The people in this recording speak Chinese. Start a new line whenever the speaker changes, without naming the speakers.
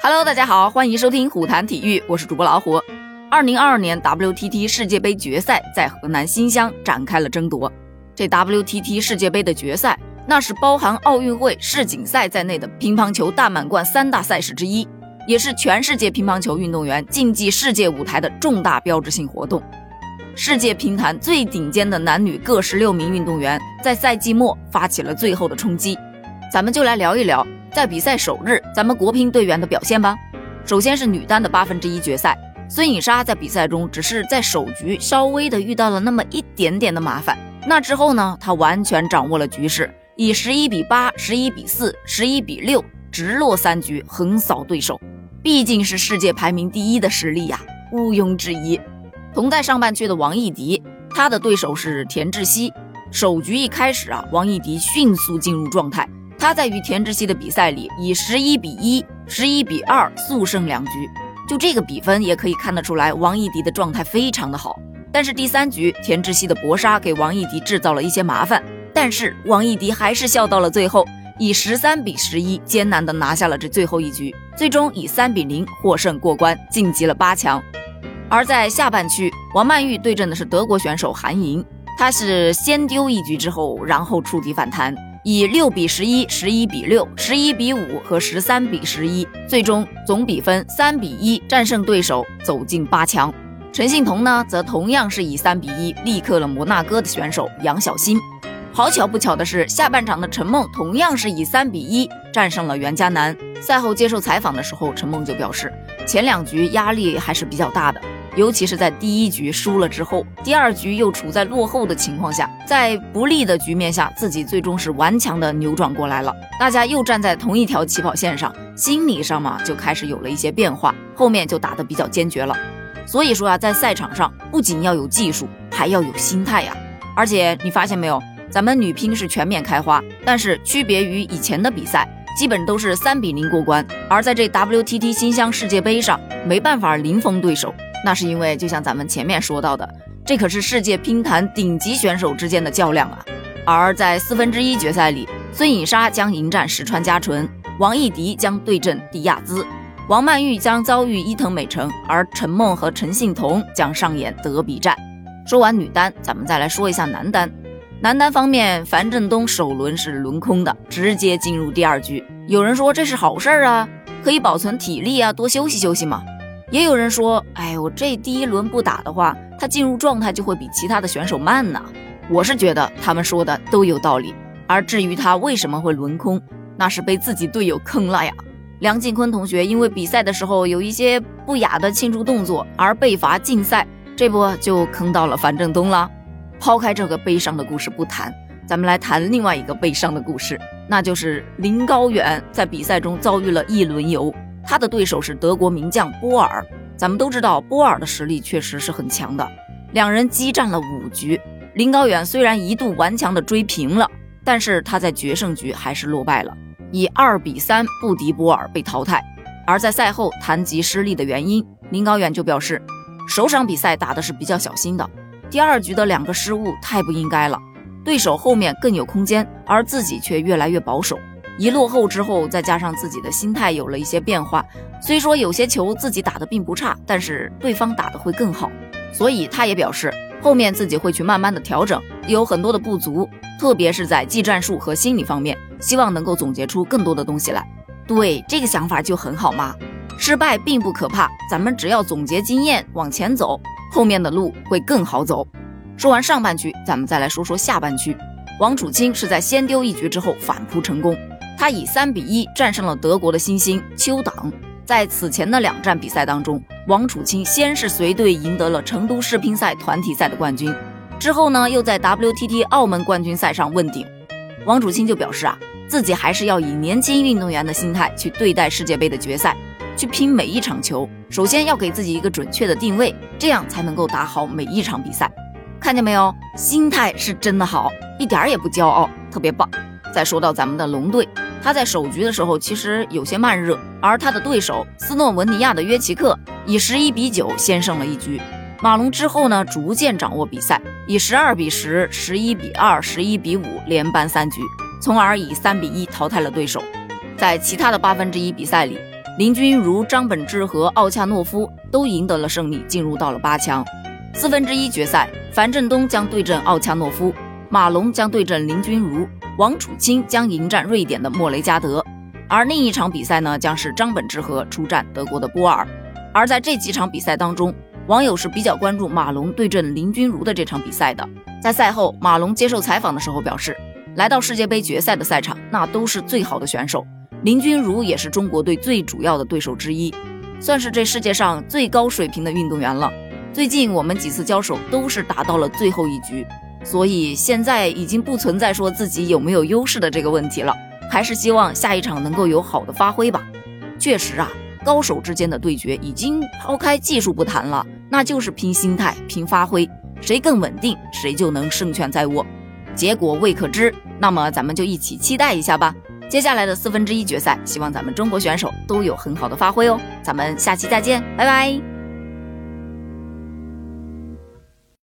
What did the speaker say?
Hello，大家好，欢迎收听虎谈体育，我是主播老虎。二零二二年 WTT 世界杯决赛在河南新乡展开了争夺。这 WTT 世界杯的决赛，那是包含奥运会、世锦赛在内的乒乓球大满贯三大赛事之一，也是全世界乒乓球运动员竞技世界舞台的重大标志性活动。世界乒坛最顶尖的男女各十六名运动员，在赛季末发起了最后的冲击。咱们就来聊一聊。在比赛首日，咱们国乒队员的表现吧。首先是女单的八分之一决赛，孙颖莎在比赛中只是在首局稍微的遇到了那么一点点的麻烦，那之后呢，她完全掌握了局势，以十一比八、十一比四、十一比六直落三局横扫对手。毕竟是世界排名第一的实力呀，毋庸置疑。同在上半区的王艺迪，她的对手是田志希。首局一开始啊，王艺迪迅速进入状态。他在与田志希的比赛里以十一比一、十一比二速胜两局，就这个比分也可以看得出来，王艺迪的状态非常的好。但是第三局田志希的搏杀给王艺迪制造了一些麻烦，但是王艺迪还是笑到了最后，以十三比十一艰难的拿下了这最后一局，最终以三比零获胜过关，晋级了八强。而在下半区，王曼玉对阵的是德国选手韩莹，她是先丢一局之后，然后触底反弹。以六比十一、十一比六、十一比五和十三比十一，最终总比分三比一战胜对手，走进八强。陈幸同呢，则同样是以三比一力克了摩纳哥的选手杨晓欣。好巧不巧的是，下半场的陈梦同样是以三比一战胜了袁嘉楠。赛后接受采访的时候，陈梦就表示，前两局压力还是比较大的。尤其是在第一局输了之后，第二局又处在落后的情况下，在不利的局面下，自己最终是顽强的扭转过来了。大家又站在同一条起跑线上，心理上嘛就开始有了一些变化，后面就打得比较坚决了。所以说啊，在赛场上不仅要有技术，还要有心态呀。而且你发现没有，咱们女乒是全面开花，但是区别于以前的比赛，基本都是三比零过关，而在这 WTT 新乡世界杯上，没办法零封对手。那是因为，就像咱们前面说到的，这可是世界乒坛顶级选手之间的较量啊。而在四分之一决赛里，孙颖莎将迎战石川佳纯，王艺迪将对阵迪亚兹，王曼玉将遭遇伊藤美诚，而陈梦和陈幸同将上演德比战。说完女单，咱们再来说一下男单。男单方面，樊振东首轮是轮空的，直接进入第二局。有人说这是好事儿啊，可以保存体力啊，多休息休息嘛。也有人说，哎，我这第一轮不打的话，他进入状态就会比其他的选手慢呢。我是觉得他们说的都有道理。而至于他为什么会轮空，那是被自己队友坑了呀。梁靖昆同学因为比赛的时候有一些不雅的庆祝动作而被罚禁赛，这不就坑到了樊振东了？抛开这个悲伤的故事不谈，咱们来谈另外一个悲伤的故事，那就是林高远在比赛中遭遇了一轮游。他的对手是德国名将波尔，咱们都知道波尔的实力确实是很强的。两人激战了五局，林高远虽然一度顽强的追平了，但是他在决胜局还是落败了，以二比三不敌波尔被淘汰。而在赛后谈及失利的原因，林高远就表示，首场比赛打的是比较小心的，第二局的两个失误太不应该了，对手后面更有空间，而自己却越来越保守。一落后之后，再加上自己的心态有了一些变化，虽说有些球自己打的并不差，但是对方打的会更好，所以他也表示后面自己会去慢慢的调整，有很多的不足，特别是在技战术和心理方面，希望能够总结出更多的东西来。对这个想法就很好嘛，失败并不可怕，咱们只要总结经验往前走，后面的路会更好走。说完上半区，咱们再来说说下半区，王楚钦是在先丢一局之后反扑成功。他以三比一战胜了德国的新星邱党。在此前的两站比赛当中，王楚钦先是随队赢得了成都世乒赛团体赛的冠军，之后呢，又在 WTT 澳门冠军赛上问鼎。王楚钦就表示啊，自己还是要以年轻运动员的心态去对待世界杯的决赛，去拼每一场球。首先要给自己一个准确的定位，这样才能够打好每一场比赛。看见没有，心态是真的好，一点儿也不骄傲，特别棒。再说到咱们的龙队。他在首局的时候其实有些慢热，而他的对手斯洛文尼亚的约奇克以十一比九先胜了一局。马龙之后呢，逐渐掌握比赛，以十二比十、十一比二、十一比五连扳三局，从而以三比一淘汰了对手。在其他的八分之一比赛里，林君如、张本智和奥恰诺夫都赢得了胜利，进入到了八强。四分之一决赛，樊振东将对阵奥恰诺夫，马龙将对阵林君如，王楚钦将迎战瑞典的莫雷加德。而另一场比赛呢，将是张本智和出战德国的波尔。而在这几场比赛当中，网友是比较关注马龙对阵林君如的这场比赛的。在赛后，马龙接受采访的时候表示，来到世界杯决赛的赛场，那都是最好的选手，林君如也是中国队最主要的对手之一，算是这世界上最高水平的运动员了。最近我们几次交手都是打到了最后一局，所以现在已经不存在说自己有没有优势的这个问题了。还是希望下一场能够有好的发挥吧。确实啊，高手之间的对决已经抛开技术不谈了，那就是拼心态、拼发挥，谁更稳定，谁就能胜券在握。结果未可知，那么咱们就一起期待一下吧。接下来的四分之一决赛，希望咱们中国选手都有很好的发挥哦。咱们下期再见，拜拜。